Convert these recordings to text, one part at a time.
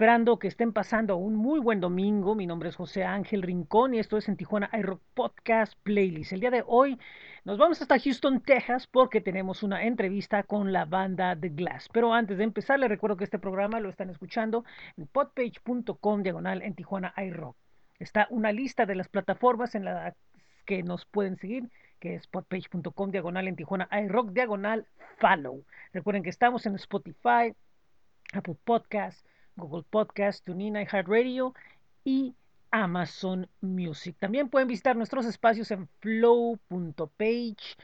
Esperando que estén pasando un muy buen domingo. Mi nombre es José Ángel Rincón y esto es en Tijuana iRock Podcast Playlist. El día de hoy nos vamos hasta Houston, Texas, porque tenemos una entrevista con la banda The Glass. Pero antes de empezar, les recuerdo que este programa lo están escuchando en podpage.com diagonal en Tijuana iRock. Está una lista de las plataformas en las que nos pueden seguir que es podpage.com diagonal en Tijuana iRock diagonal follow. Recuerden que estamos en Spotify, Apple Podcasts, Google Podcast, TuneIn, iHeartRadio y Amazon Music. También pueden visitar nuestros espacios en flow.page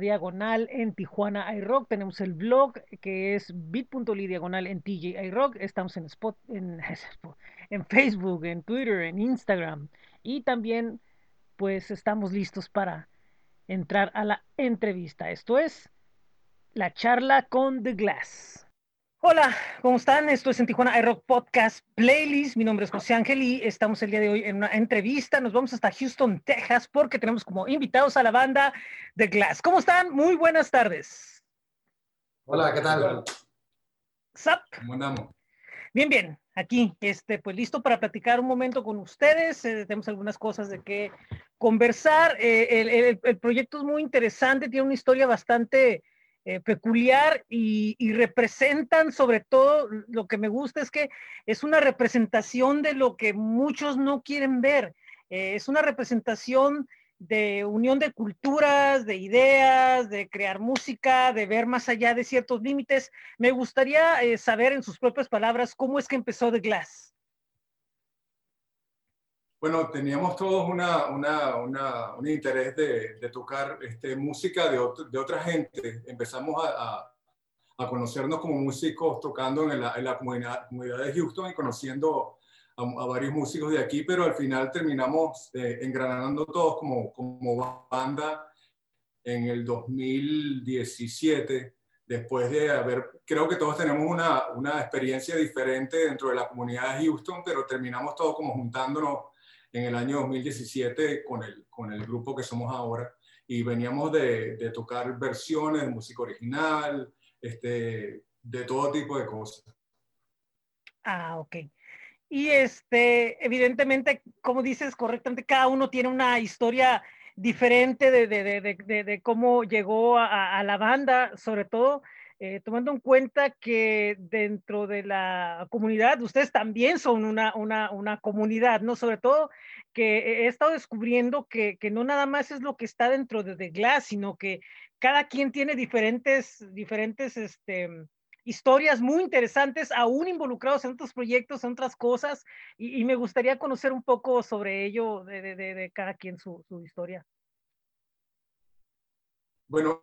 diagonal en Tijuana iRock. Tenemos el blog que es bit.ly diagonal en TJ iRock. Estamos en, Spot, en Facebook, en Twitter, en Instagram. Y también pues estamos listos para entrar a la entrevista. Esto es la charla con The Glass. Hola, ¿cómo están? Esto es en Tijuana iRock Podcast Playlist. Mi nombre es José Ángel y estamos el día de hoy en una entrevista. Nos vamos hasta Houston, Texas, porque tenemos como invitados a la banda The Glass. ¿Cómo están? Muy buenas tardes. Hola, ¿qué tal? Zap. ¿Cómo andamos? Bien, bien. Aquí, este, pues listo para platicar un momento con ustedes. Eh, tenemos algunas cosas de qué conversar. Eh, el, el proyecto es muy interesante, tiene una historia bastante eh, peculiar y, representan sobre todo, lo que me gusta es que es una representación de lo que muchos no quieren ver. Eh, es una representación de unión de culturas, de ideas, de crear música, de ver más allá de ciertos límites. Me gustaría eh, saber en sus propias palabras cómo es que empezó The Glass. Bueno, teníamos todos una, una, una, un interés de, de tocar este, música de, de, otra gente. Empezamos a, a, conocernos como músicos tocando en la, en la comunidad, comunidad, de Houston y conociendo a, varios músicos de aquí, pero al final terminamos eh, engranando todos como, como banda en el 2017 después de haber, creo que todos tenemos una, una, experiencia diferente dentro de la comunidad de Houston, pero terminamos todos como juntándonos en el año 2017 con el, con el grupo que somos ahora y veníamos de, de tocar versiones de música original, este, de todo tipo de cosas. Ah, ok. Y este, evidentemente, como dices correctamente, cada uno tiene una historia diferente de, de, de, de cómo llegó a, a, la banda, sobre todo eh, tomando en cuenta que dentro de la comunidad, ustedes también son una, una, una comunidad, ¿no? Sobre todo que he estado descubriendo que, que, no nada más es lo que está dentro de The Glass, sino que cada quien tiene diferentes, diferentes este, historias muy interesantes, aún involucrados en otros proyectos, en otras cosas, y, y me gustaría conocer un poco sobre ello, de, de, de cada quien su, su historia. Bueno,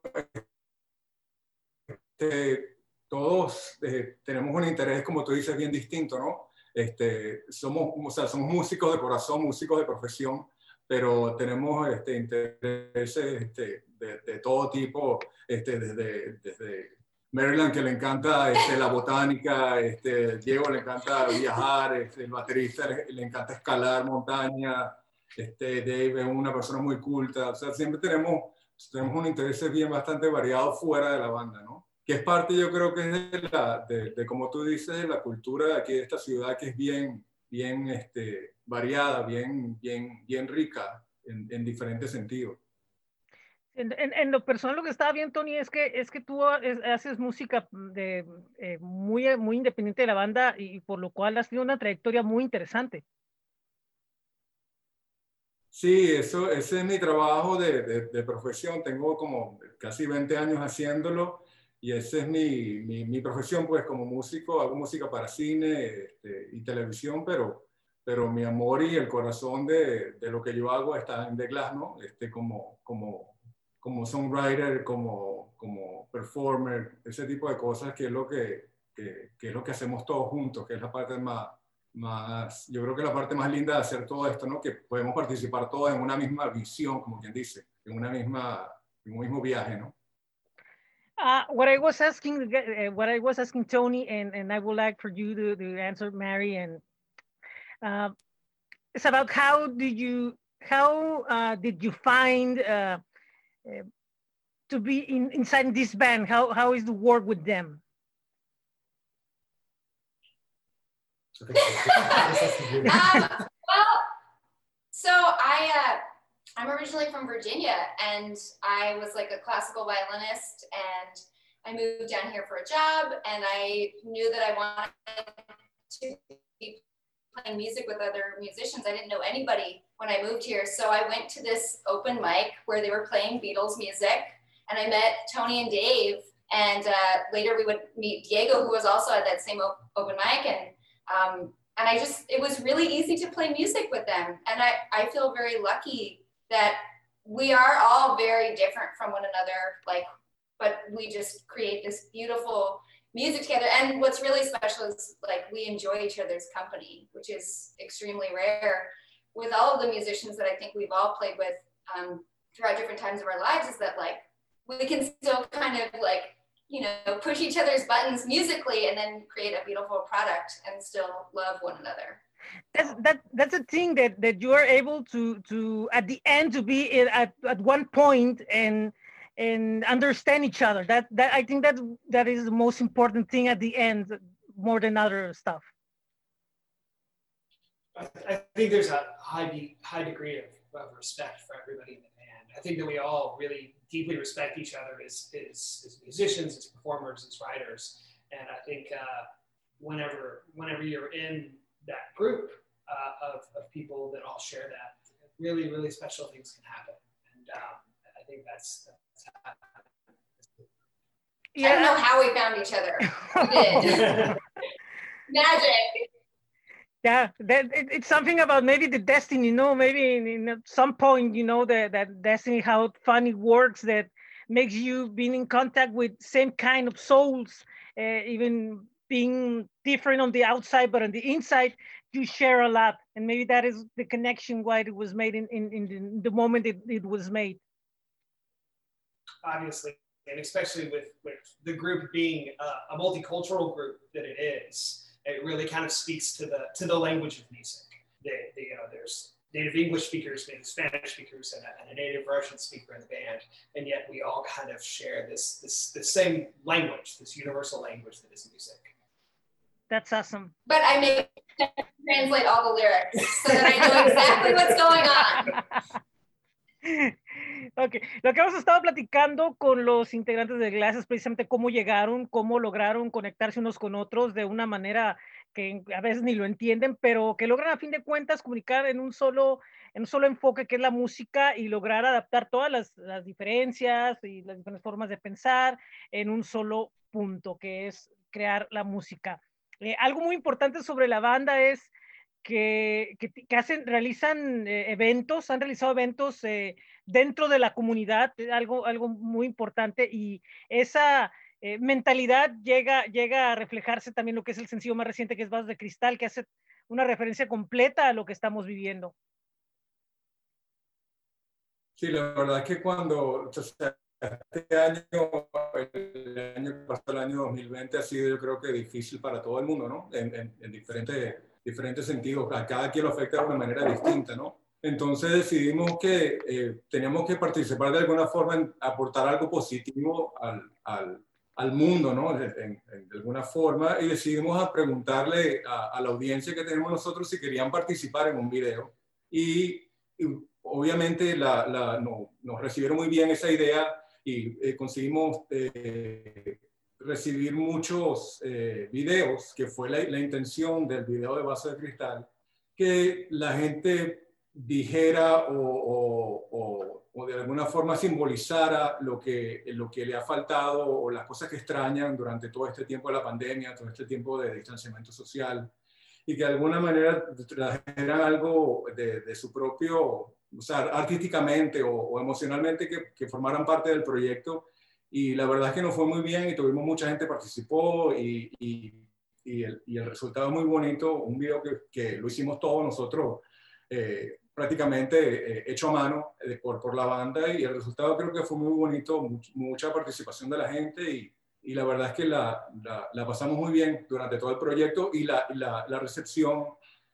este, todos eh, tenemos un interés, como tú dices, bien distinto, ¿no? Este, somos, o sea, somos músicos de corazón, músicos de profesión, pero tenemos este, intereses este, de, de, todo tipo, este, desde, desde Maryland, que le encanta este, la botánica, este, Diego le encanta viajar, este, el baterista le, le, encanta escalar montaña, este, Dave es una persona muy culta, o sea, siempre tenemos, tenemos un interés bien bastante variado fuera de la banda, ¿no? Que es parte, yo creo que es de, la, de, de, como tú dices, de la cultura de aquí de esta ciudad, que es bien, bien este, variada, bien, bien, bien rica en, en diferentes sentidos. En, en, en, lo personal, lo que estaba bien, Tony, es que, es que tú haces música de, eh, muy, muy independiente de la banda y por lo cual has tenido una trayectoria muy interesante. Sí, eso, ese es mi trabajo de, de, de profesión. Tengo como casi 20 años haciéndolo y esa es mi, mi, mi, profesión, pues como músico, hago música para cine este, y televisión, pero, pero mi amor y el corazón de, de, lo que yo hago está en The Glass, ¿no? Este, como, como, como songwriter, como, como performer, ese tipo de cosas que es lo que, que, que, es lo que hacemos todos juntos, que es la parte más, más, yo creo que la parte más linda de hacer todo esto, ¿no? Que podemos participar todos en una misma visión, como quien dice, en una misma, en un mismo viaje, ¿no? Uh, what I was asking, uh, what I was asking Tony, and, and I would like for you to, to answer, Mary, and uh, it's about how did you, how uh, did you find uh, uh, to be in, inside this band? How how is the work with them? um, well, so I, uh, I'm originally from Virginia and I was like a classical violinist and I moved down here for a job and I knew that I wanted to be playing music with other musicians. I didn't know anybody when I moved here. So I went to this open mic where they were playing Beatles music and I met Tony and Dave. And uh, later we would meet Diego, who was also at that same open mic. And um, and I just, it was really easy to play music with them. And I, I feel very lucky that we are all very different from one another. Like, but we just create this beautiful music together. And what's really special is like we enjoy each other's company, which is extremely rare. With all of the musicians that I think we've all played with um, throughout different times of our lives, is that like we can still kind of like you know push each other's buttons musically and then create a beautiful product and still love one another that's that that's a thing that that you are able to to at the end to be at at one point and and understand each other. That that i think that that is the most important thing at the end more than other stuff. I, I think there's a high high degree of, of respect for everybody in the band. I think that we all really deeply respect each other as, as, as musicians as performers as writers. And i think uh, whenever whenever you're in that group uh, of, of people that all share that, really, really special things can happen. And um, I think that's, that's how, yeah. I don't know how we found each other. We did. Magic. Yeah, that it, it's something about maybe the destiny, you know, maybe in, in some point, you know, that that destiny, how funny works that makes you being in contact with same kind of souls, uh, even being different on the outside, but on the inside, you share a lot. And maybe that is the connection why it was made in, in, in the moment it, it was made. Obviously, and especially with, with the group being a, a multicultural group that it is, it really kind of speaks to the to the language of music. They, they, you know, there's native English speakers, native Spanish speakers, and a, and a, native Russian speaker in the band, and yet we all kind of share this this the same language, this universal language that is music. That's awesome. But I make translate all the lyrics so that I know exactly what's going on. Ok, lo que hemos estado platicando con los integrantes de Glass es precisamente cómo llegaron, cómo lograron conectarse unos con otros de una manera que a veces ni lo entienden, pero que logran a fin de cuentas comunicar en un solo, en un solo enfoque que es la música y lograr adaptar todas las, las diferencias y las diferentes formas de pensar en un solo punto, que es crear la música. Eh, algo muy importante sobre la banda es que, que, hacen, realizan eh, eventos, han realizado eventos eh, dentro de la comunidad, algo, algo muy importante y esa mentalidad llega, llega a reflejarse también lo que es el sencillo más reciente que es Vasos de Cristal, que hace una referencia completa a lo que estamos viviendo. Sí, la verdad es que cuando, este año, el año pasado, el año 2020 ha sido yo creo que difícil para todo el mundo, ¿no? En, en, diferentes, diferentes sentidos, a cada quien lo afecta de una manera distinta, ¿no? Entonces decidimos que eh, teníamos que participar de alguna forma en aportar algo positivo al, al, al mundo, ¿no? De, de, alguna forma, y decidimos a preguntarle a, a, la audiencia que tenemos nosotros si querían participar en un video. Y, y obviamente la, la, no, nos recibieron muy bien esa idea y eh, conseguimos eh, recibir muchos eh, videos, que fue la, intención del video de Vaso de Cristal, que la gente dijera o, o, de alguna forma simbolizara lo que, lo que le ha faltado o las cosas que extrañan durante todo este tiempo de la pandemia, todo este tiempo de distanciamiento social, y que de alguna manera trajeran algo de su propio o sea, artísticamente o, emocionalmente que, que, formaran parte del proyecto. Y la verdad es que nos fue muy bien y tuvimos mucha gente participó y, y, y, el, y el, resultado es muy bonito. Un video que, que lo hicimos todos nosotros eh, prácticamente eh, hecho a mano eh, por, por la banda y el resultado creo que fue muy bonito, much, mucha participación de la gente y, y la verdad es que la, la, la, pasamos muy bien durante todo el proyecto y la, la recepción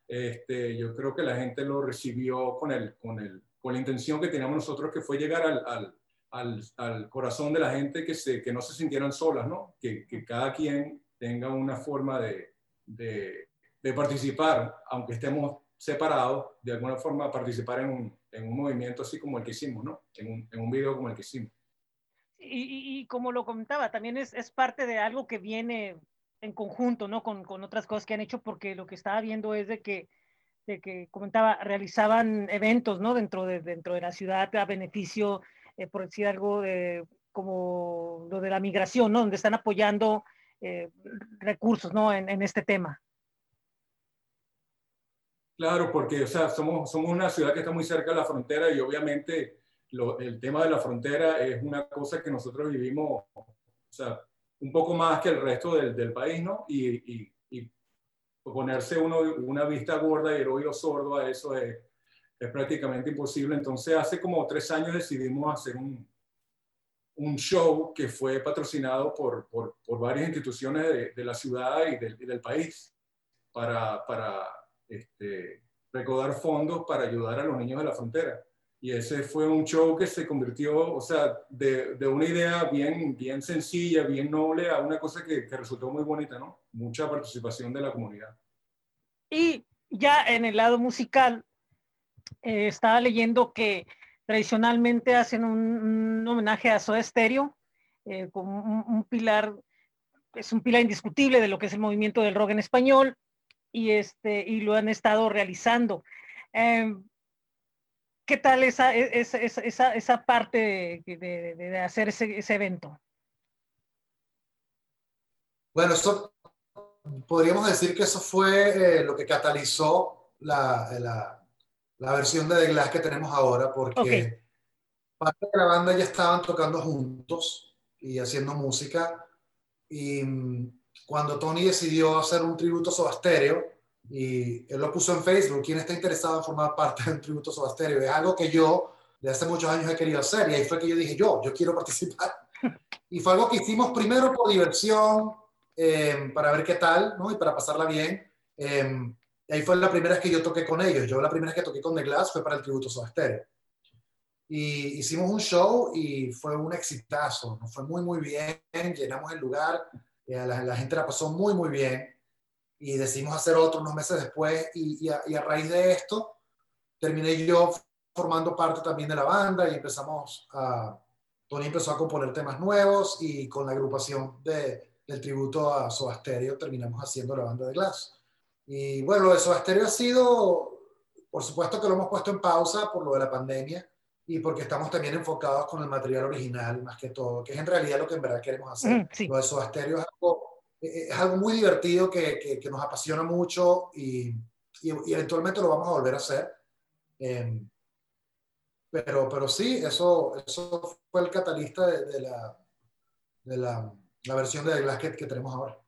este, yo creo que la gente lo recibió con, el, con, el, con la intención que teníamos nosotros, que fue llegar al, al, al, corazón de la gente, que, se, que no se sintieran solas, ¿no? Que, que cada quien tenga una forma de, de, de participar, aunque estemos separados, de alguna forma participar en un, en un movimiento así como el que hicimos, ¿no? En un, en un video como el que hicimos. Y, y, y como lo comentaba, también es, es, parte de algo que viene en conjunto, ¿no? Con, con, otras cosas que han hecho, porque lo que estaba viendo es de que, de que comentaba, realizaban eventos, ¿no? Dentro de, dentro de la ciudad a beneficio, eh, por decir algo, de, como lo de la migración, ¿no? Donde están apoyando eh, recursos, ¿no? En, en, este tema. Claro, porque, o sea, somos, somos una ciudad que está muy cerca de la frontera y obviamente lo, el tema de la frontera es una cosa que nosotros vivimos, o sea, un poco más que el resto del, del país, ¿no? Y, y, y, ponerse uno una vista gorda y el oído sordo a eso es, es prácticamente imposible. Entonces, hace como tres años decidimos hacer un, un show que fue patrocinado por, por, por varias instituciones de, de, la ciudad y del, del país para, para este, recaudar fondos para ayudar a los niños de la frontera. Y ese fue un show que se convirtió, o sea, de, de una idea bien, bien sencilla, bien noble, a una cosa que, resultó muy bonita, ¿no? Mucha participación de la comunidad. Y ya en el lado musical, eh, estaba leyendo que tradicionalmente hacen un, un homenaje a Soda Stereo, eh, como un, un, pilar, es un pilar indiscutible de lo que es el movimiento del rock en español, y, este, y lo han estado realizando. Eh, ¿Qué tal esa, esa, esa, esa parte de, de, de hacer ese, ese, evento? Bueno, eso podríamos decir que eso fue eh, lo que catalizó la, la, la, versión de The Glass que tenemos ahora, porque okay. parte de la banda ya estaban tocando juntos y haciendo música. Y mm, cuando Tony decidió hacer un tributo a Soda Stereo, y él lo puso en Facebook, ¿quién está interesado en formar parte del tributo Soda Stereo? Es algo que yo de hace muchos años he querido hacer y ahí fue que yo dije, yo, yo quiero participar. Y fue algo que hicimos primero por diversión, eh, para ver qué tal, ¿no? Y para pasarla bien. Eh, y ahí fue la primera vez que yo toqué con ellos. Yo la primera vez que toqué con The Glass fue para el tributo Stereo. Y hicimos un show y fue un exitazo, nos fue muy, muy bien, llenamos el lugar, la, la gente la pasó muy, muy bien y decidimos hacer otro unos meses después y, y, a, y, a, raíz de esto terminé yo formando parte también de la banda y empezamos a, Tony empezó a componer temas nuevos y con la agrupación de, del tributo a Soda Stereo terminamos haciendo la banda de Glass. Y bueno, lo de Soda Stereo ha sido, por supuesto que lo hemos puesto en pausa por lo de la pandemia y porque estamos también enfocados con el material original más que todo, que es en realidad lo que en verdad queremos hacer. Sí. Lo de Soda Stereo es algo es algo muy divertido que, que, que nos apasiona mucho y, y, y, eventualmente lo vamos a volver a hacer. Eh, pero, pero sí, eso, eso fue el catalista de, de la, de la, la, versión de The Glass que, que tenemos ahora.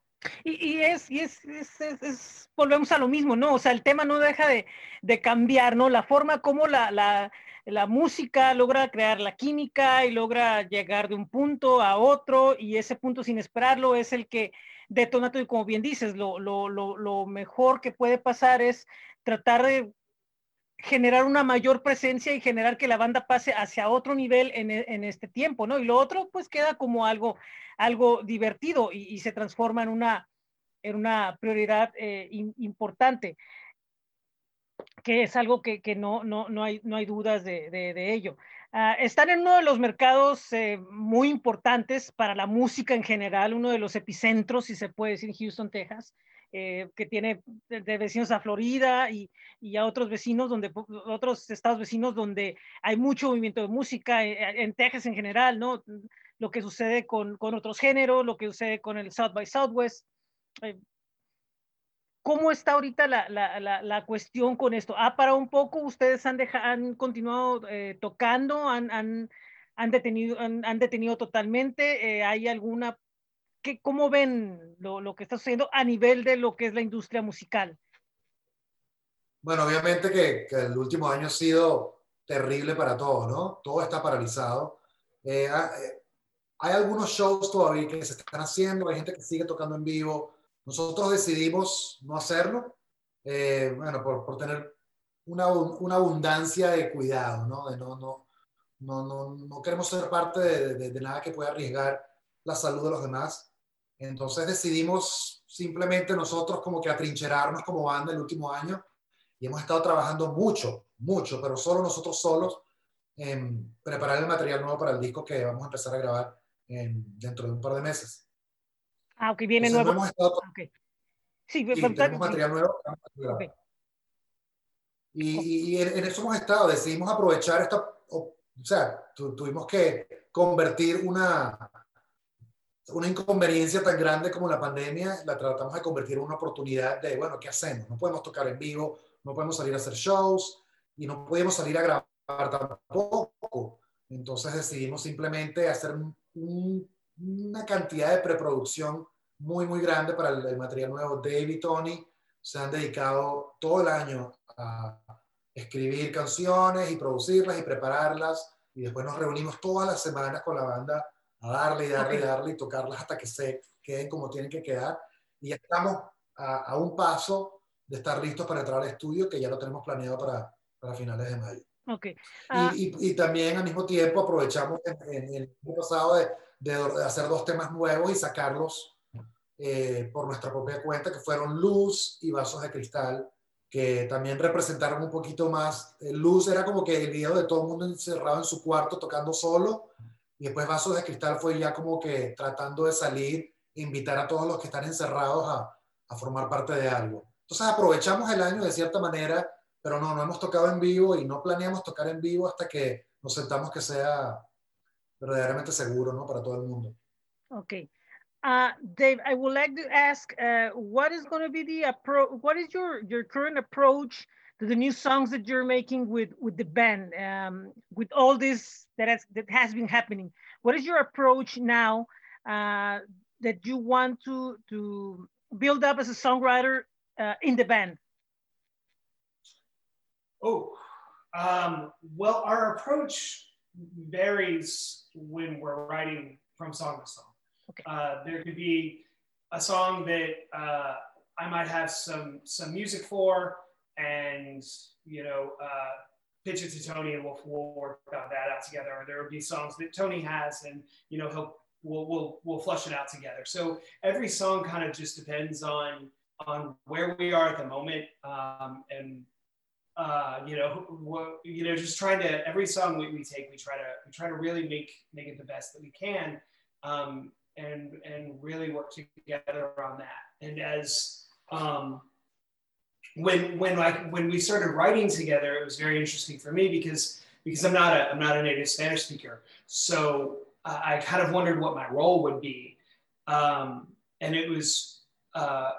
Y, y, es, y es, es, es, volvemos a lo mismo, ¿no? O sea, el tema no deja de, de cambiar, ¿no? La forma como la, la, la, música logra crear la química y logra llegar de un punto a otro y ese punto sin esperarlo es el que detonato y como bien dices, lo, lo, lo, mejor que puede pasar es tratar de generar una mayor presencia y generar que la banda pase hacia otro nivel en, en, este tiempo, ¿no? Y lo otro, pues queda como algo, algo divertido y, se transforma en una, en una prioridad eh, importante, que es algo que, que no, no, no, hay, no hay dudas de, de ello. Uh, están en uno de los mercados eh, muy importantes para la música en general, uno de los epicentros, si se puede decir, Houston, Texas, eh, que tiene de, vecinos a Florida y, y, a otros vecinos, donde otros estados vecinos donde hay mucho movimiento de música, eh, en Texas en general, ¿no? Lo que sucede con, con otros géneros, lo que sucede con el South by Southwest. Eh, ¿Cómo está ahorita la, la, la, la, cuestión con esto? ¿Ha parado un poco? ¿Ustedes han, dejado, han continuado eh, tocando? ¿Han, han, han, detenido, han, detenido totalmente? Eh, ¿Hay alguna... ¿qué, ¿Cómo ven lo, lo, que está sucediendo a nivel de lo que es la industria musical? Bueno, obviamente que, que el último año ha sido terrible para todos, ¿no? Todo está paralizado. Eh, hay algunos shows todavía que se están haciendo, hay gente que sigue tocando en vivo, nosotros decidimos no hacerlo, eh, bueno, por, por tener una, una, abundancia de cuidado, ¿no? De no, no, no, no, no queremos ser parte de, de, de, nada que pueda arriesgar la salud de los demás. Entonces decidimos simplemente nosotros como que atrincherarnos como banda el último año y hemos estado trabajando mucho, mucho, pero solo nosotros solos en preparar el material nuevo para el disco que vamos a empezar a grabar dentro de un par de meses. Ah, ok, viene nuevo. hemos estado, okay. Sí, tenemos material nuevo. Y, y en, eso hemos estado, decidimos aprovechar esta, o, sea, tuvimos que convertir una, una inconveniencia tan grande como la pandemia, la tratamos de convertir en una oportunidad de, bueno, ¿qué hacemos? No podemos tocar en vivo, no podemos salir a hacer shows y no podemos salir a grabar tampoco. Entonces decidimos simplemente hacer una cantidad de preproducción muy, muy grande para el, material nuevo. Dave y Tony se han dedicado todo el año a escribir canciones y producirlas y prepararlas. Y después nos reunimos todas las semanas con la banda a darle y darle y darle y tocarlas hasta que se queden como tienen que quedar. Y estamos a, un paso de estar listos para entrar al estudio, que ya lo tenemos planeado para, para finales de mayo. Okay. y, ah. y, también al mismo tiempo aprovechamos en, el año pasado de, de, hacer dos temas nuevos y sacarlos eh, por nuestra propia cuenta, que fueron Luz y Vasos de Cristal, que también representaron un poquito más. Eh, Luz era como que el video de todo el mundo encerrado en su cuarto tocando solo, y después Vasos de Cristal fue ya como que tratando de salir, invitar a todos los que están encerrados a, a formar parte de algo. Entonces aprovechamos el año de cierta manera pero no, no hemos tocado en vivo y no planeamos tocar en vivo hasta que nos sentamos que sea verdaderamente seguro, ¿no? Para todo el mundo. Okay. Uh, Dave, I would like to ask, uh, what is going to be the approach? What is your your current approach to the new songs that you're making with with the band? Um, with all this that has that has been happening, what is your approach now uh, that you want to to build up as a songwriter uh, in the band? Oh, um, well, our approach varies when we're writing from song to song. Okay. Uh, there could be a song that uh, I might have some some music for, and you know, uh, pitch it to Tony, and we'll, we'll work that out together. Or there would be songs that Tony has, and you know, he'll we'll we'll we'll flush it out together. So every song kind of just depends on on where we are at the moment um, and uh, you know, what, you know, just trying to every song we, we take, we try to we try to really make make it the best that we can, um, and and really work together on that. And as um, when when like when we started writing together, it was very interesting for me because because I'm not a I'm not a native Spanish speaker, so uh, I kind of wondered what my role would be, um, and it was. Uh,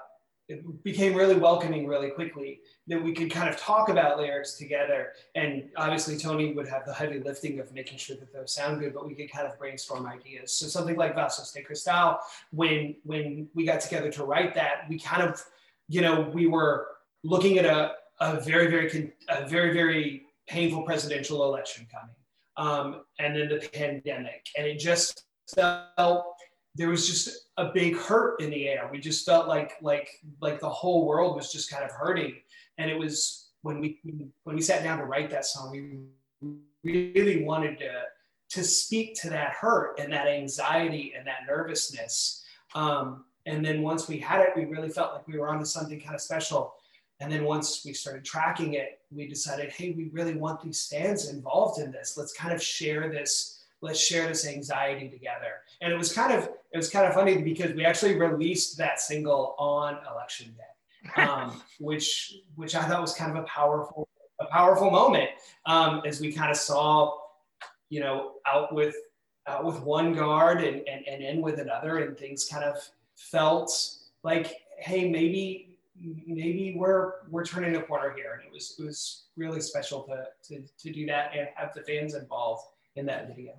it became really welcoming really quickly that we could kind of talk about lyrics together. And obviously, Tony would have the heavy lifting of making sure that those sound good, but we could kind of brainstorm ideas. So something like Vasos de Cristal, when when we got together to write that, we kind of, you know, we were looking at a, a very very a very very painful presidential election coming, um, and then the pandemic, and it just felt there was just a big hurt in the air. We just felt like like like the whole world was just kind of hurting. And it was when we when we sat down to write that song, we really wanted to to speak to that hurt and that anxiety and that nervousness. Um, and then once we had it, we really felt like we were onto something kind of special. And then once we started tracking it, we decided, hey, we really want these fans involved in this. Let's kind of share this let's share this anxiety together. And it was kind of it was kind of funny because we actually released that single on election day, um, which which I thought was kind of a powerful a powerful moment um, as we kind of saw, you know, out with out with one guard and, and, and in with another, and things kind of felt like, hey, maybe maybe we're we're turning a corner here, and it was it was really special to to, to do that and have the fans involved in that video.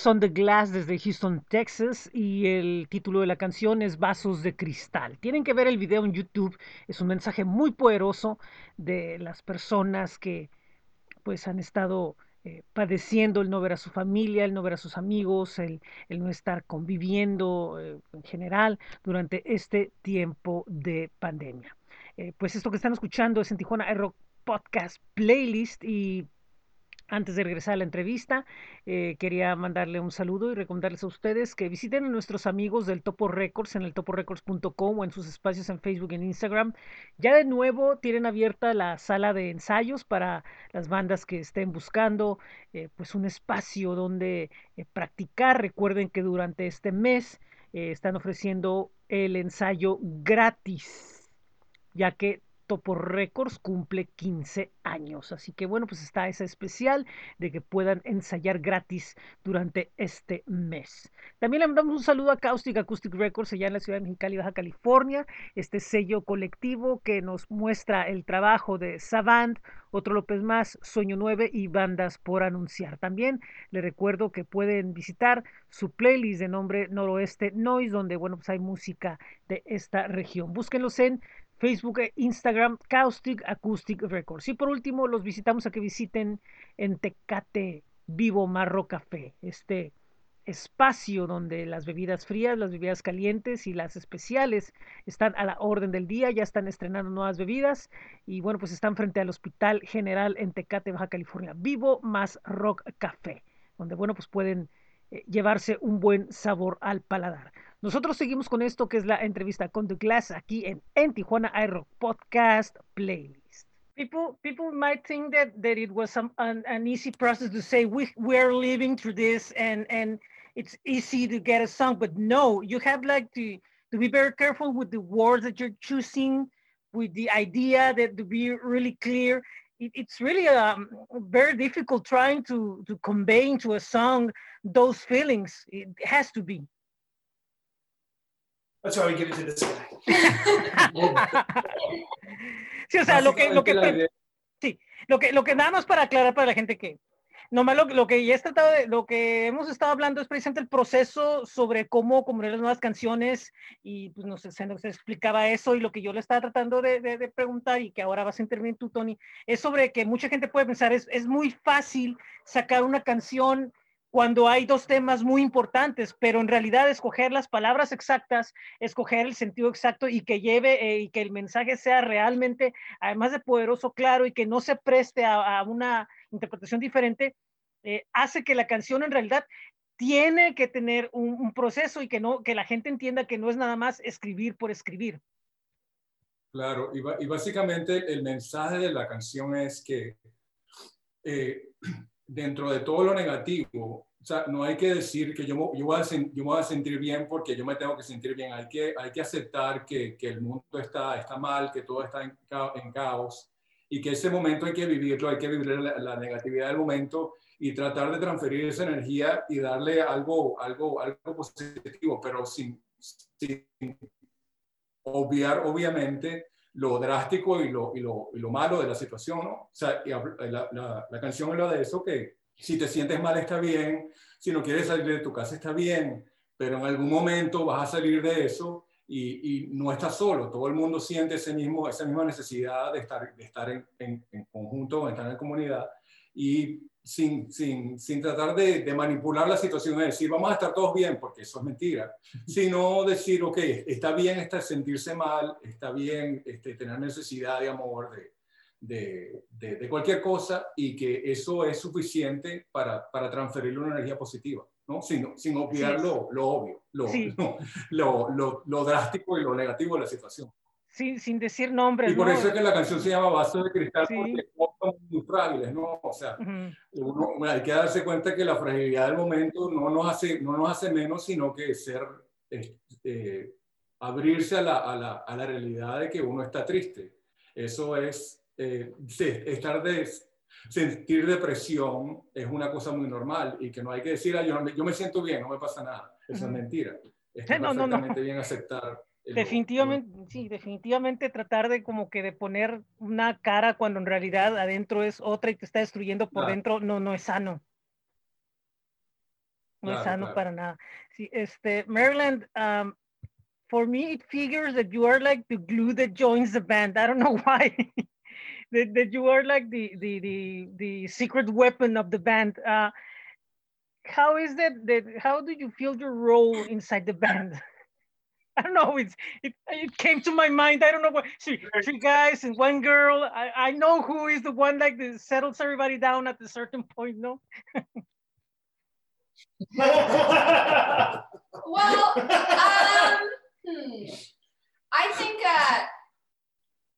Ellos son The Glass desde Houston, Texas y el título de la canción es Vasos de Cristal. Tienen que ver el video en YouTube, es un mensaje muy poderoso de las personas que pues han estado eh, padeciendo el no ver a su familia, el no ver a sus amigos, el, el no estar conviviendo eh, en general durante este tiempo de pandemia. Eh, pues esto que están escuchando es en Tijuana Air Rock Podcast Playlist y antes de regresar a la entrevista, eh, quería mandarle un saludo y recomendarles a ustedes que visiten a nuestros amigos del Topo Records en el toporecords.com o en sus espacios en Facebook y en Instagram. Ya de nuevo tienen abierta la sala de ensayos para las bandas que estén buscando eh, pues un espacio donde eh, practicar. Recuerden que durante este mes están ofreciendo el ensayo gratis, ya que Topo Records cumple 15 años. Así que bueno, pues está esa especial de que puedan ensayar gratis durante este mes. También le mandamos un saludo a Caustic Acoustic Records allá en la ciudad de Mexicali, Baja California. Este sello colectivo que nos muestra el trabajo de Savant, otro López Más, Sueño 9 y bandas por anunciar. También le recuerdo que pueden visitar su playlist de nombre Noroeste Noise, donde bueno, pues hay música de esta región. Búsquenlos en Facebook e Instagram, Caustic Acoustic Records. Y por último, los visitamos a que visiten en Tecate Vivo Marro Café, este espacio donde las bebidas frías, las bebidas calientes y las especiales están a la orden del día, ya están estrenando nuevas bebidas y bueno, pues están frente al Hospital General en Tecate, Baja California. Vivo más Rock Café, donde bueno, pues pueden eh, llevarse un buen sabor al paladar. Nosotros seguimos con esto que es la entrevista con The Glass aquí en, en Tijuana iRock Podcast Playlist. People, people might think that, that it was some, an, an easy process to say we, we're living through this and, and it's easy to get a song, but no, you have like to, to be very careful with the words that you're choosing, with the idea that to be really clear. It, it's really um, very difficult trying to, to convey into a song those feelings. It has to be. That's why we give it to this guy. sí, o sea, lo que, lo que, sí, lo que, lo que nada más para aclarar para la gente que, nomás lo, lo que ya he tratado de, lo que hemos estado hablando es precisamente el proceso sobre cómo componer las nuevas canciones y pues nos, se nos explicaba eso y lo que yo le estaba tratando de, de, de, preguntar y que ahora vas a intervenir tú, Tony, es sobre que mucha gente puede pensar, es, es muy fácil sacar una canción cuando hay dos temas muy importantes, pero en realidad escoger las palabras exactas, escoger el sentido exacto y que lleve eh, y que el mensaje sea realmente, además de poderoso, claro y que no se preste a, a una interpretación diferente, eh, hace que la canción en realidad tiene que tener un, un, proceso y que, no, que la gente entienda que no es nada más escribir por escribir. Claro, y, y básicamente el mensaje de la canción es que eh, dentro de todo lo negativo, o sea, no hay que decir que yo, yo, voy a, yo me voy a sentir bien porque yo me tengo que sentir bien. Hay que, hay que aceptar que, que el mundo está, está mal, que todo está en, en, caos y que ese momento hay que vivirlo, hay que vivir la, la, negatividad del momento y tratar de transferir esa energía y darle algo, algo, algo positivo, pero sin, sin obviar, obviamente, lo drástico y lo, y lo, y lo malo de la situación, ¿no? O sea, la, la, la, canción habla de eso, que si te sientes mal está bien, si no quieres salir de tu casa está bien, pero en algún momento vas a salir de eso y, y no estás solo, todo el mundo siente ese mismo, esa misma necesidad de estar, de estar en, en, en conjunto, de estar en comunidad y sin, sin, sin tratar de, de, manipular la situación, es decir, vamos a estar todos bien, porque eso es mentira, sino decir, ok, está bien está sentirse mal, está bien este, tener necesidad de amor, de, de, de, de, cualquier cosa, y que eso es suficiente para, para transferirle una energía positiva, ¿no? sin, sin obviar sí. lo, lo, obvio, lo, sí. lo, lo, lo drástico y lo negativo de la situación sin, sin decir nombres. Y por ¿no? eso es que la canción se llama Vaso de Cristal, sí. porque son muy frágiles, ¿no? O sea, uh -huh. uno, hay que darse cuenta que la fragilidad del momento no nos hace, no nos hace menos, sino que ser, eh, abrirse a la, a, la, a la, realidad de que uno está triste. Eso es, eh, estar de, sentir depresión es una cosa muy normal y que no hay que decir, ah, yo, yo me siento bien, no me pasa nada. Eso uh -huh. es mentira. Es sí, no, perfectamente no. bien aceptar Definitivamente, sí, definitivamente tratar de como que de poner una cara cuando en realidad adentro es otra y te está destruyendo por claro. dentro, no, no es sano. No claro, es sano claro. para nada. Sí, este, Maryland, um, for me it figures that you are like the glue that joins the band. I don't know why. that, that you are like the, the, the, the secret weapon of the band. Uh, how is that, that, how do you feel your role inside the band? I don't know. It's, it, it came to my mind. I don't know what three, three guys and one girl. I, I know who is the one like that settles everybody down at a certain point. No. well, um, hmm. I think. Uh,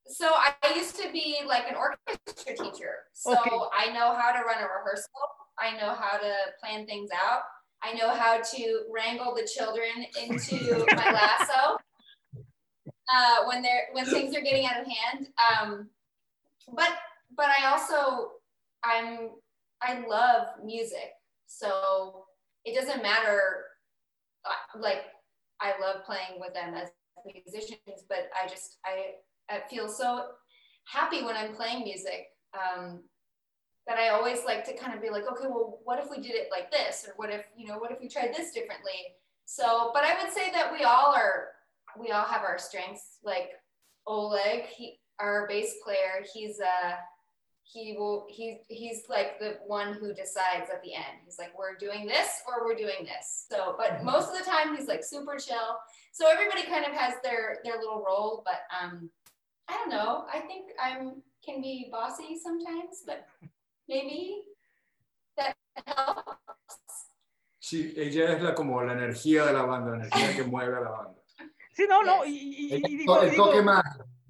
so I used to be like an orchestra teacher. So okay. I know how to run a rehearsal. I know how to plan things out. I know how to wrangle the children into my lasso. uh, when they're when things are getting out of hand. Um, but but I also I'm I love music, so it doesn't matter. uh, Like I love playing with them as musicians, but I just I, I feel so happy when I'm playing music. Um, that I always like to kind of be like, okay, well, what if we did it like this, or what if you know, what if we tried this differently? So, but I would say that we all are, we all have our strengths. Like Oleg, he, our bass player, he's uh he will he's he's like the one who decides at the end. He's like, we're doing this or we're doing this. So, but most of the time he's like super chill. So everybody kind of has their their little role, but um I don't know. I think I'm can be bossy sometimes, but maybe that helps. Sí, ella es la, como la energía de la banda, la energía que mueve a la banda. Sí, no, no, y, y- y digo- el digo- toque más,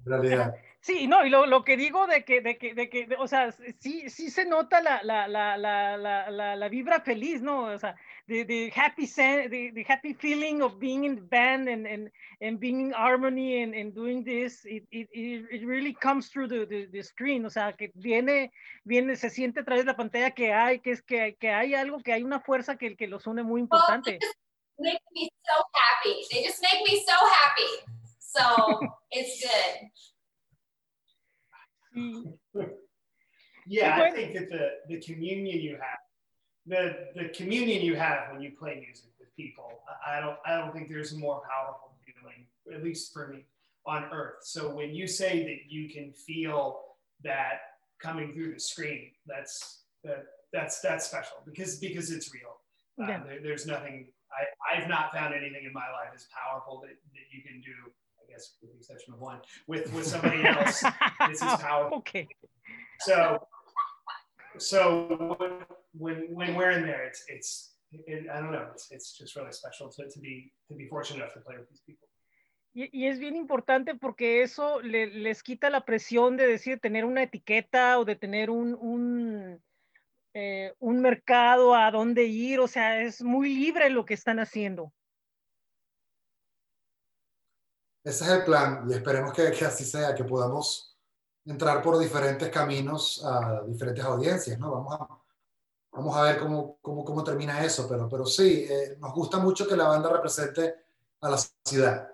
en realidad. Sí, no, y lo, lo que digo de que, de que, de que, de- o sea, sí, sí se nota la, la, la, la, la, la, la vibra feliz, ¿no? O sea, the, the happy sen- the, the happy feeling of being in the band and, and, and being in harmony and, and doing this, it, it, it it really comes through the, the, the screen, o sea, que viene, viene, se siente a través de la pantalla que hay, que es que, que hay algo, que hay una fuerza que, que los une muy Well, importante. they just make me so happy. They just make me so happy. So it's good. Yeah, I think that the, the communion you have, the, the communion you have when you play music with people, I don't I don't think there's a more powerful feeling, at least for me, on earth. So when you say that you can feel that coming through the screen, that's that that's that's special because because it's real. Uh, Yeah. there- there's nothing I, I've not found anything in my life as powerful that, that you can do, I guess with the exception of one, with with somebody else. This is powerful. Okay. So, so when when we're in there, it's it's it, I don't know, it's, it's just really special to, to be to be fortunate enough to play with these people. Y, y es bien importante porque eso le- les quita la presión de decir tener una etiqueta o de tener un, un, eh, un mercado a dónde ir, o sea, es muy libre lo que están haciendo. Ese es el plan y esperemos que, que así sea, que podamos entrar por diferentes caminos a diferentes audiencias, ¿no? Vamos a, vamos a ver cómo, cómo, cómo termina eso, pero, pero sí, eh, nos gusta mucho que la banda represente a la ciudad,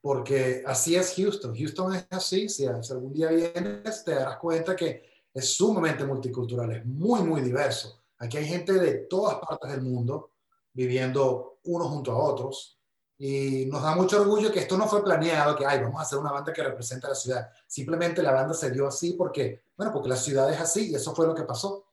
porque así es Houston. Houston es así, si algún día vienes te darás cuenta que es sumamente multicultural, es muy, muy diverso. Aquí hay gente de todas partes del mundo viviendo unos junto a otros. Y nos da mucho orgullo que esto no fue planeado, que ay, vamos a hacer una banda que representa a la ciudad. Simplemente la banda se dio así porque, bueno, porque la ciudad es así y eso fue lo que pasó.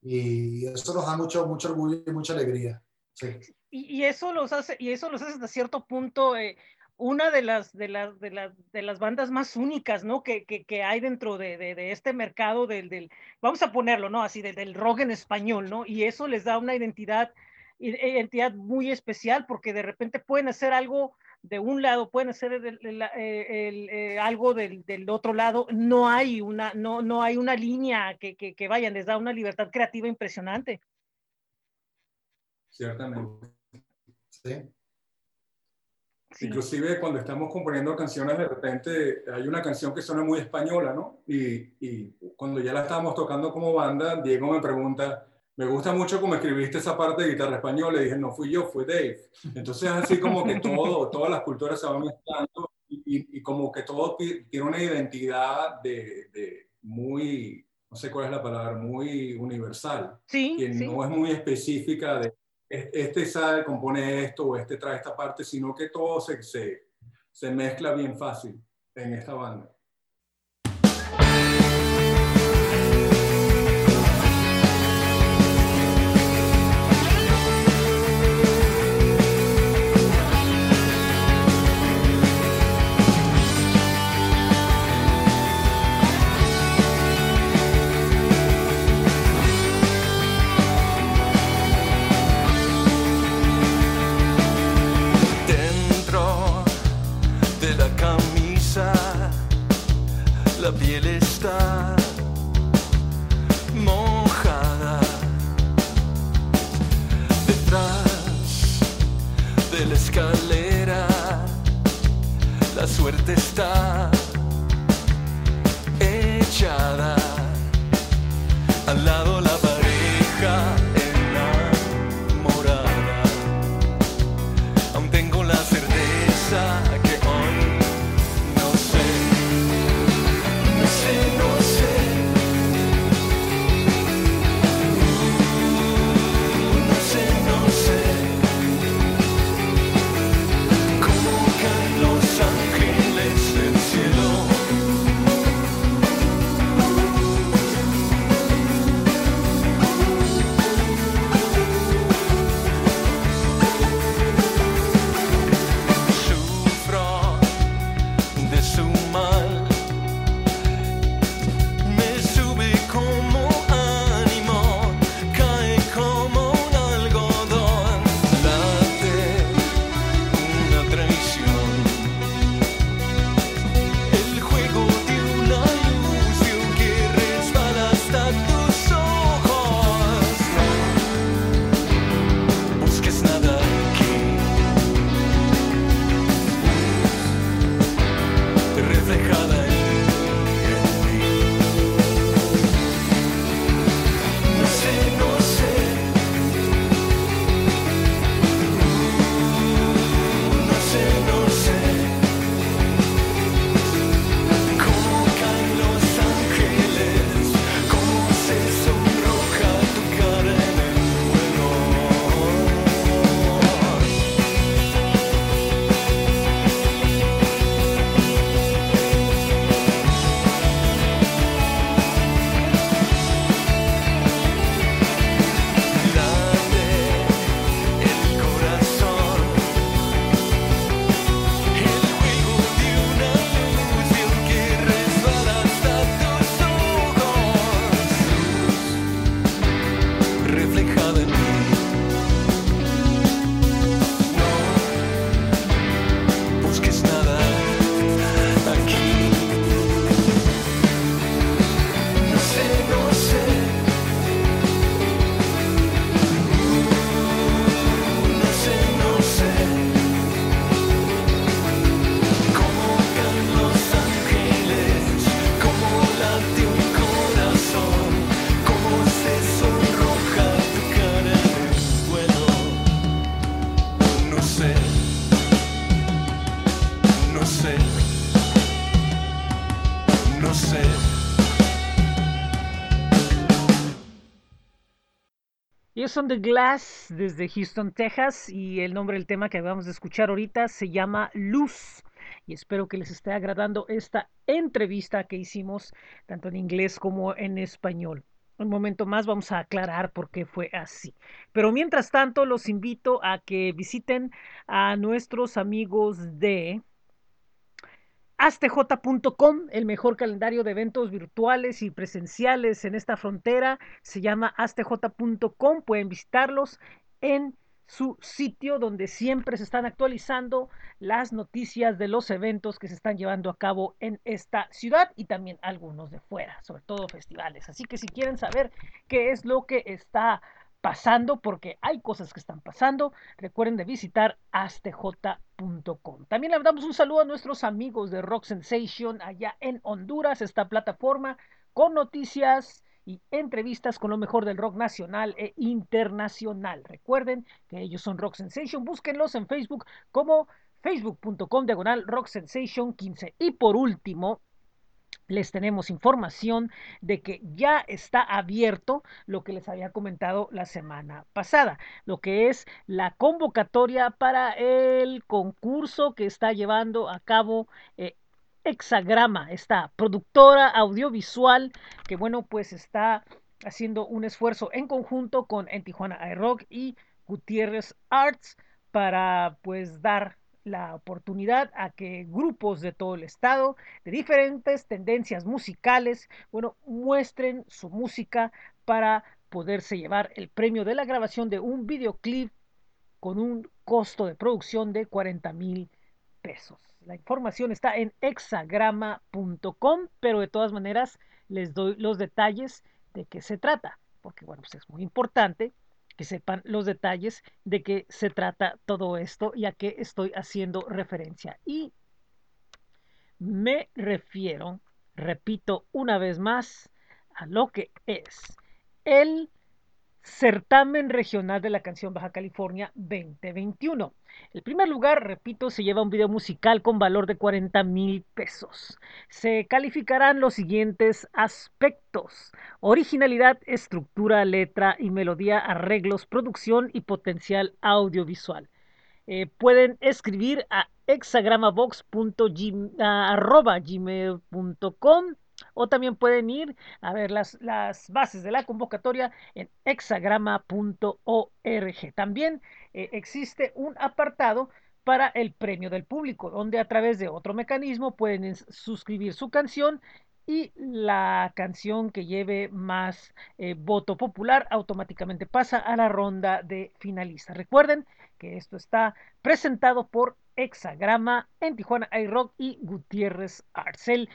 Y eso nos da mucho, mucho orgullo y mucha alegría. Sí. Y, y eso los hace, y eso los hace hasta cierto punto eh, una de las, de, las, de, las, de las bandas más únicas, ¿no? Que, que, que hay dentro de, de, de este mercado del, del, vamos a ponerlo, ¿no? Así, del, del rock en español, ¿no? Y eso les da una identidad, identidad muy especial porque de repente pueden hacer algo de un lado, pueden hacer el- el- eh, el, eh, algo del, del otro lado. No hay una, no, no hay una línea que, que, que vayan, les da una libertad creativa impresionante. Ciertamente. sí. Sí. Inclusive cuando estamos componiendo canciones, de repente hay una canción que suena muy española, ¿no? Y, y cuando ya la estábamos tocando como banda, Diego me pregunta, me gusta mucho cómo escribiste esa parte de guitarra española. Y dije, no fui yo, fue Dave. Entonces así como que todo, todas las culturas se van mezclando y, y- como que todo ti- tiene una identidad de, de muy, no sé cuál es la palabra, muy universal Sí, que sí. no es muy específica de "Es- este sabe, compone esto o este trae esta parte, sino que todo se, se, se mezcla bien fácil en esta banda. La piel está mojada. Detrás de la escalera, suerte está echada al lado Ellos son The Glass desde Houston, Texas y el nombre del tema que acabamos de escuchar ahorita se llama Luz. Y espero que les esté agradando esta entrevista que hicimos tanto en inglés como en español. Un momento más vamos a aclarar por qué fue así. Pero mientras tanto los invito a que visiten a nuestros amigos de astj.com, el mejor calendario de eventos virtuales y presenciales en esta frontera. Se llama astj.com. Pueden visitarlos en su sitio donde siempre se están actualizando las noticias de los eventos que se están llevando a cabo en esta ciudad y también algunos de fuera, sobre todo festivales. Así que si quieren saber qué es lo que está pasando, porque hay cosas que están pasando, recuerden de visitar astj.com. También le damos un saludo a nuestros amigos de Rock Sensation allá en Honduras, esta plataforma con noticias y entrevistas con lo mejor del rock nacional e internacional. Recuerden que ellos son Rock Sensation, búsquenlos en Facebook como facebook.com diagonal Rock Sensation 15. Y por último, les tenemos información de que ya está abierto lo que les había comentado la semana pasada, lo que es la convocatoria para el concurso que está llevando a cabo eh, Hexagrama, esta productora audiovisual que bueno, pues está haciendo un esfuerzo en conjunto con En Tijuana iRock y Gutiérrez Arts para pues dar la oportunidad a que grupos de todo el estado, de diferentes tendencias musicales, bueno, muestren su música para poderse llevar el premio de la grabación de un videoclip con un costo de producción de 40 mil pesos. La información está en hexagrama.com, pero de todas maneras les doy los detalles de qué se trata, porque bueno, pues es muy importante que sepan los detalles de qué se trata todo esto y a qué estoy haciendo referencia. Y Me refiero, repito una vez más, a lo que es el Certamen Regional de la Canción Baja California 2021. El primer lugar, repito, se lleva un video musical con valor de 40 mil pesos. Se calificarán los siguientes aspectos. Originalidad, estructura, letra y melodía, arreglos, producción y potencial audiovisual. Eh, pueden escribir a hexagramabox.gmail.com o también pueden ir a ver las, las bases de la convocatoria en hexagrama.org. También eh, existe un apartado para el premio del público, donde a través de otro mecanismo pueden suscribir su canción y la canción que lleve más eh, voto popular automáticamente pasa a la ronda de finalistas. Recuerden que esto está presentado por Hexagrama en Tijuana iRock y Gutiérrez Arcel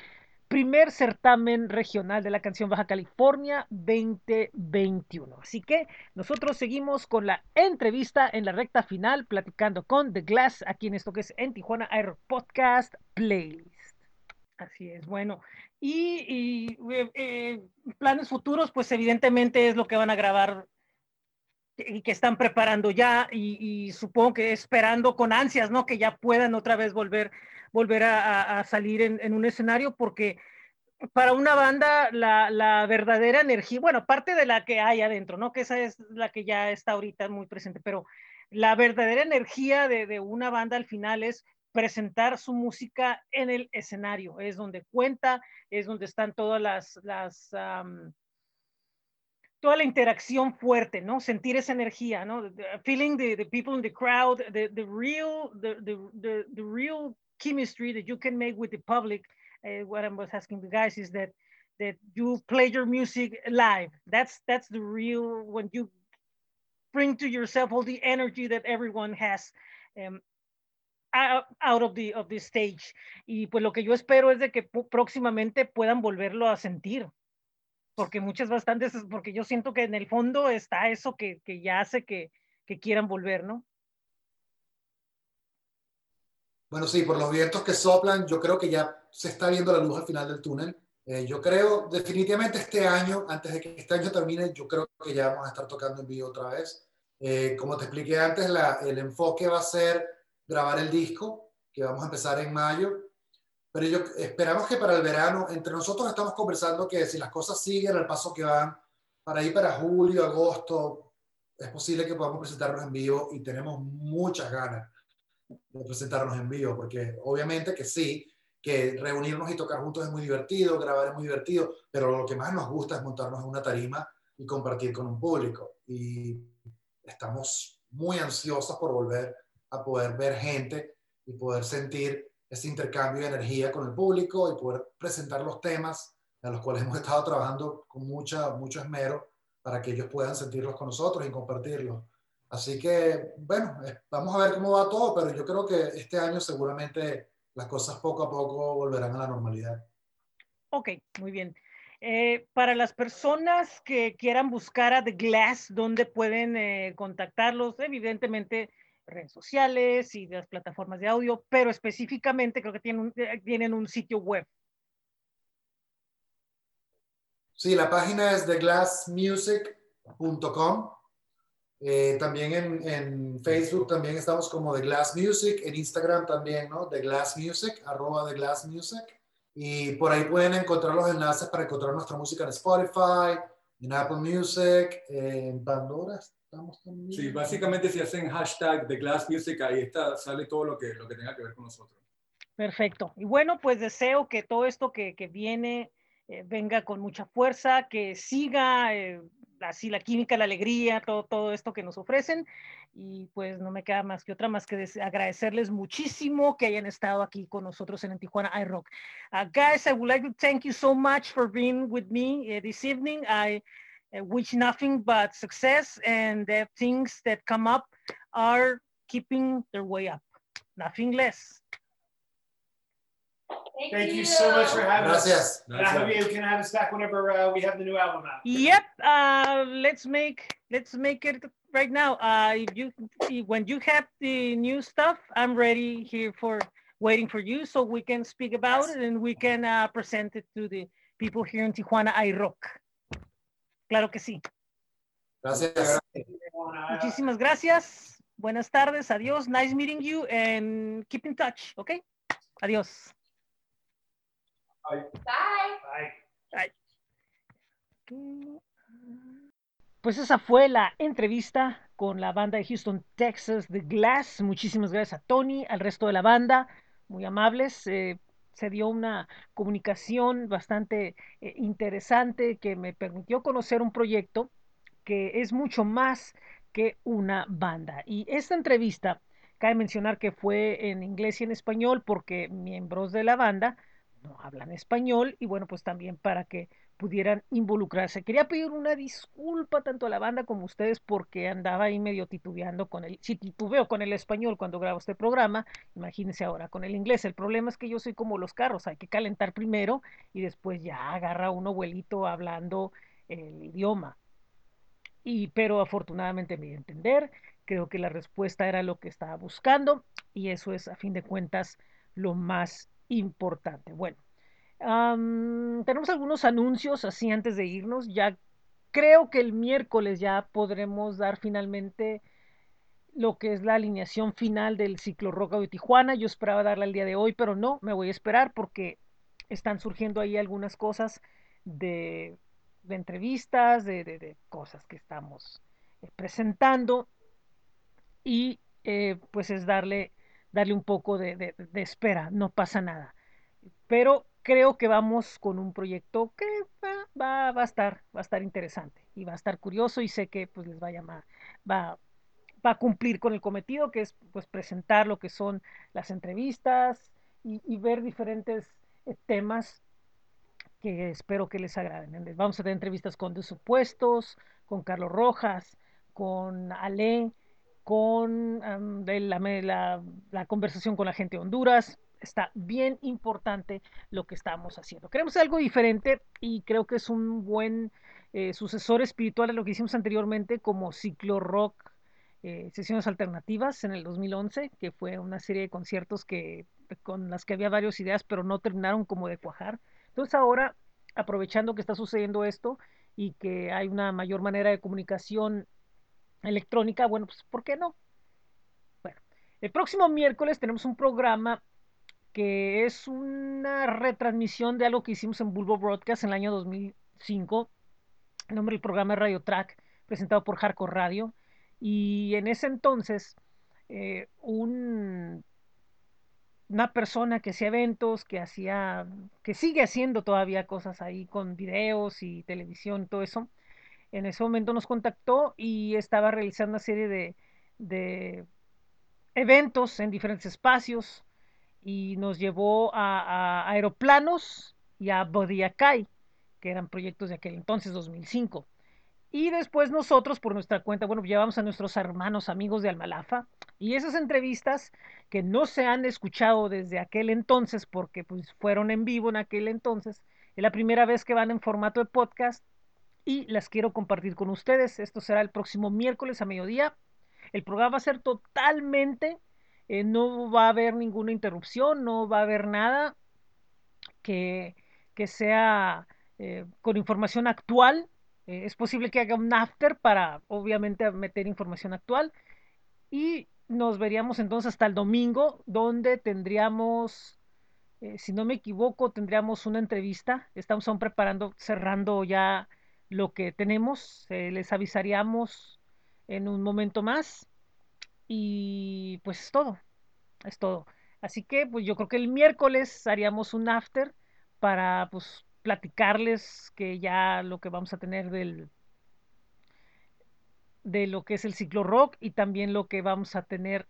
primer certamen regional de la canción Baja California 2021. Así que nosotros seguimos con la entrevista en la recta final, platicando con The Glass, aquí en esto que es en Tijuana Air Podcast Playlist. Así es, bueno. Y, eh, eh, planes futuros, pues evidentemente es lo que van a grabar y que están preparando ya y, supongo que esperando con ansias, ¿no? Que ya puedan otra vez volver volver a, salir en, un escenario porque para una banda la, verdadera energía, bueno, parte de la que hay adentro, ¿no? Que esa es la que ya está ahorita muy presente, pero la verdadera energía de, una banda al final es presentar su música en el escenario, es donde cuenta, es donde están todas las, toda la interacción fuerte, ¿no? Sentir esa energía, ¿no? feeling the, the people in the crowd, the, the real, the, the, the real chemistry that you can make with the public. Uh, what I was asking the guys is that that you play your music live. That's that's the real when you bring to yourself all the energy that everyone has um, out of the of the stage. Y pues lo que yo espero es de que próximamente puedan volverlo a sentir. Porque muchas bastantes, porque yo siento que en el fondo está eso que, que ya hace que, que quieran volver, ¿no? Bueno, sí, por los vientos que soplan, yo creo que ya se está viendo la luz al final del túnel. Eh, yo creo definitivamente este año, antes de que este año termine, yo creo que ya vamos a estar tocando en vivo otra vez. Eh, como te expliqué antes, la, el enfoque va a ser grabar el disco, que vamos a empezar en mayo. Pero yo esperamos que para el verano, entre nosotros estamos conversando que si las cosas siguen al paso que van, para ir para julio, agosto, es posible que podamos presentarnos en vivo y tenemos muchas ganas presentarnos en vivo, porque obviamente que sí, que reunirnos y tocar juntos es muy divertido, grabar es muy divertido, pero lo que más nos gusta es montarnos en una tarima y compartir con un público. Y estamos muy ansiosos por volver a poder ver gente y poder sentir ese intercambio de energía con el público y poder presentar los temas a los cuales hemos estado trabajando con mucha, mucho esmero para que ellos puedan sentirlos con nosotros y compartirlos. Así que, bueno, eh, vamos a ver cómo va todo, pero yo creo que este año seguramente las cosas poco a poco volverán a la normalidad. Ok, muy bien. Eh, para las personas que quieran buscar a The Glass, ¿dónde pueden eh, contactarlos? Evidentemente, redes sociales y las plataformas de audio, pero específicamente creo que tienen un, tienen un sitio web. Sí, la página es theglassmusic.com eh, también en, en, Facebook también estamos como The Glass Music, en Instagram también, ¿no? The Glass Music, arroba The Glass Music. Y por ahí pueden encontrar los enlaces para encontrar nuestra música en Spotify, en Apple Music, en Pandora. Estamos también. Sí, básicamente si hacen hashtag The Glass Music, ahí está, sale todo lo que, lo que tenga que ver con nosotros. Perfecto. Y bueno, pues deseo que todo esto que, que viene eh, venga con mucha fuerza, que siga eh, así la química, la alegría, todo, todo esto que nos ofrecen. Y pues no me queda más que otra más que agradecerles muchísimo que hayan estado aquí con nosotros en Tijuana iRock. Uh, guys, I would like to thank you so much for being with me uh, this evening. I uh, wish nothing but success and the things that come up are keeping their way up. Nothing less. Thank, Thank you. you. so much for having Gracias. us. And I hope you can have us back whenever uh, we have the new album out. Yep. Uh, let's make let's make it right now. Uh, if you when you have the new stuff, I'm ready here for waiting for you so we can speak about it and we can uh, present it to the people here in Tijuana iRock. Claro que sí. Gracias. Muchísimas gracias. Buenas tardes. Adiós. Nice meeting you and keep in touch. Okay. Adiós. Bye. Bye. Pues esa fue la entrevista con la banda de Houston, Texas, The Glass. Muchísimas gracias a Tony, al resto de la banda, muy amables. Eh, se dio una comunicación bastante eh, interesante que me permitió conocer un proyecto que es mucho más que una banda. Y esta entrevista, cabe mencionar que fue en inglés y en español porque miembros de la banda no hablan español y bueno, pues también para que pudieran involucrarse. Quería pedir una disculpa tanto a la banda como a ustedes porque andaba ahí medio titubeando con el, si titubeo con el español cuando grabo este programa, imagínense ahora con el inglés. El problema es que yo soy como los carros, hay que calentar primero y después ya agarra uno vuelito hablando el idioma. Y pero afortunadamente me entender, creo que la respuesta era lo que estaba buscando y eso es a fin de cuentas lo más importante. Bueno, tenemos algunos anuncios así antes de irnos. Ya creo que el miércoles ya podremos dar finalmente lo que es la alineación final del ciclo Roca de Tijuana. Yo esperaba darla el día de hoy, pero no, me voy a esperar porque están surgiendo ahí algunas cosas de, entrevistas, de, cosas que estamos eh, presentando y eh, pues es darle, darle un poco de, espera, no pasa nada. Pero creo que vamos con un proyecto que va, a estar, va a estar interesante y va a estar curioso y sé que pues les va a llamar, va, a cumplir con el cometido que es pues presentar lo que son las entrevistas y, ver diferentes eh, temas que espero que les agraden. Vamos a tener entrevistas con De Supuestos, con Carlos Rojas, con Ale, con la conversación con la gente de Honduras, está bien importante lo que estamos haciendo. Queremos algo diferente y creo que es un buen eh, sucesor espiritual a lo que hicimos anteriormente como Ciclo Rock, eh, sesiones alternativas en el 2011, que fue una serie de conciertos que con las que había varias ideas, pero no terminaron como de cuajar. Entonces ahora, aprovechando que está sucediendo esto y que hay una mayor manera de comunicación electrónica, bueno, pues ¿por qué no? Bueno, el próximo miércoles tenemos un programa que es una retransmisión de algo que hicimos en Bulbo Broadcast en el año 2005. El nombre del programa es Radio Track, presentado por Hardcore Radio. Y en ese entonces, eh, un, una persona que hacía eventos, que hacía, que sigue haciendo todavía cosas ahí con videos y televisión, todo eso, en ese momento nos contactó y estaba realizando una serie de, de eventos en diferentes espacios y nos llevó a, a Aeroplanos y a Bodiacay, que eran proyectos de aquel entonces, 2005. Y después nosotros, por nuestra cuenta, bueno, llevamos a nuestros hermanos amigos de Almalafa y esas entrevistas que no se han escuchado desde aquel entonces, porque pues fueron en vivo en aquel entonces, es la primera vez que van en formato de podcast y las quiero compartir con ustedes. Esto será el próximo miércoles a mediodía. El programa va a ser totalmente eh, no va a haber ninguna interrupción, no va a haber nada que, que sea eh, con información actual. Eh, es posible que haga un after para, obviamente, meter información actual. Y nos veríamos entonces hasta el domingo, donde tendríamos, si no me equivoco, tendríamos una entrevista. Estamos aún preparando, cerrando ya lo que tenemos. les avisaríamos en un momento más. Y pues es todo, es todo. Así que pues yo creo que el miércoles haríamos un after para pues platicarles que ya lo que vamos a tener del de lo que es el ciclo rock y también lo que vamos a tener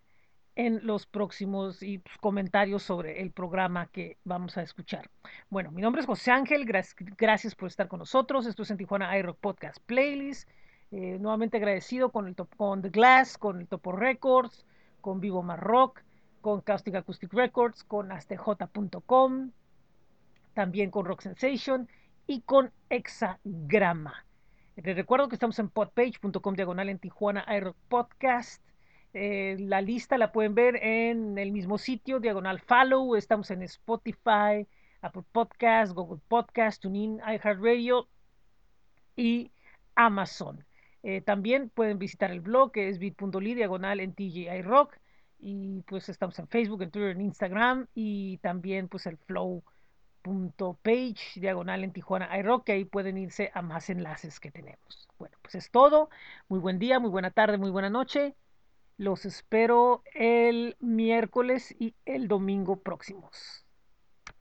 en los próximos y, pues, comentarios sobre el programa que vamos a escuchar. Bueno, mi nombre es José Ángel, gracias, por estar con nosotros. Esto es en Tijuana iRock Podcast Playlist. Eh, nuevamente agradecido con, el top, con The Glass, con el Topo Records, con Vivo Mar Rock, con Caustic Acoustic Records, con astj.com, también con Rock Sensation y con Hexagrama. Les recuerdo que estamos en podpage.com diagonal en Tijuana iRock Podcast Eh, la lista la pueden ver en el mismo sitio, diagonal follow. Estamos en Spotify, Apple Podcast, Google Podcast, TuneIn, iHeartRadio y Amazon. Eh, también pueden visitar el blog que es bit.ly diagonal en TGI Rock y pues estamos en Facebook, en Twitter, en Instagram y también pues el flow.page diagonal en Tijuana iRock que ahí pueden irse a más enlaces que tenemos. Bueno, pues es todo. Muy buen día, muy buena tarde, muy buena noche. Los espero el miércoles y el domingo próximos.